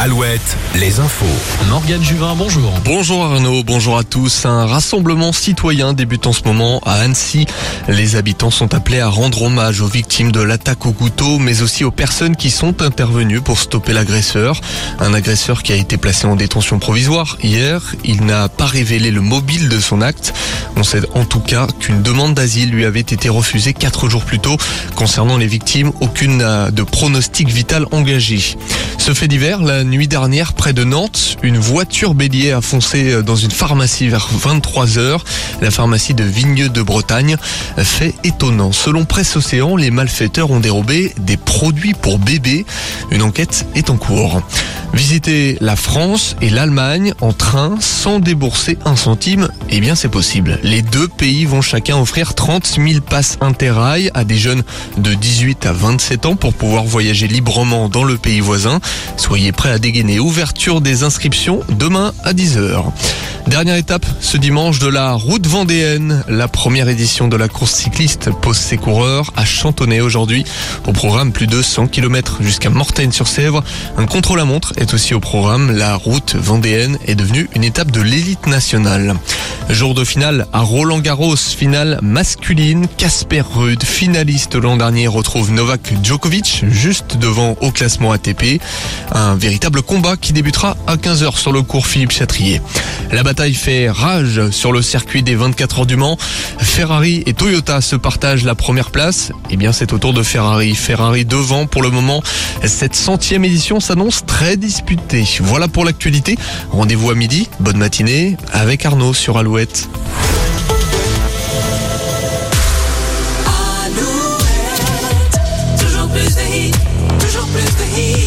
Alouette, les infos. Morgane Juvin, bonjour. Bonjour Arnaud, bonjour à tous. Un rassemblement citoyen débute en ce moment à Annecy. Les habitants sont appelés à rendre hommage aux victimes de l'attaque au couteau, mais aussi aux personnes qui sont intervenues pour stopper l'agresseur. Un agresseur qui a été placé en détention provisoire hier. Il n'a pas révélé le mobile de son acte. On sait en tout cas qu'une demande d'asile lui avait été refusée quatre jours plus tôt. Concernant les victimes, aucune de pronostic vital engagé. Ce fait divers, la nuit dernière, près de Nantes, une voiture bélier a foncé dans une pharmacie vers 23 heures. La pharmacie de Vigneux de Bretagne. Fait étonnant. Selon Presse Océan, les malfaiteurs ont dérobé des produits pour bébés. Une enquête est en cours. Visiter la France et l'Allemagne en train sans débourser un centime, eh bien c'est possible. Les deux pays vont chacun offrir 30 000 passes interrail à des jeunes de 18 à 27 ans pour pouvoir voyager librement dans le pays voisin. Soyez prêts à dégainer ouverture des inscriptions demain à 10h. Dernière étape ce dimanche de la route vendéenne. La première édition de la course cycliste pose ses coureurs à Chantonnay aujourd'hui. Au programme plus de 100 km jusqu'à Mortagne-sur-Sèvre. Un contrôle à montre est aussi au programme. La route vendéenne est devenue une étape de l'élite nationale. Jour de finale à Roland Garros, finale masculine. Casper Ruud, finaliste l'an dernier, retrouve Novak Djokovic juste devant au classement ATP. Un véritable combat qui débutera à 15h sur le cours Philippe Chatrier. La bataille fait rage sur le circuit des 24 heures du Mans. Ferrari et Toyota se partagent la première place. Eh bien, c'est au tour de Ferrari. Ferrari devant pour le moment. Cette centième édition s'annonce très disputée. Voilà pour l'actualité. Rendez-vous à midi. Bonne matinée avec Arnaud sur Alouette. Alouette. Toujours plus de hit, toujours plus de hit.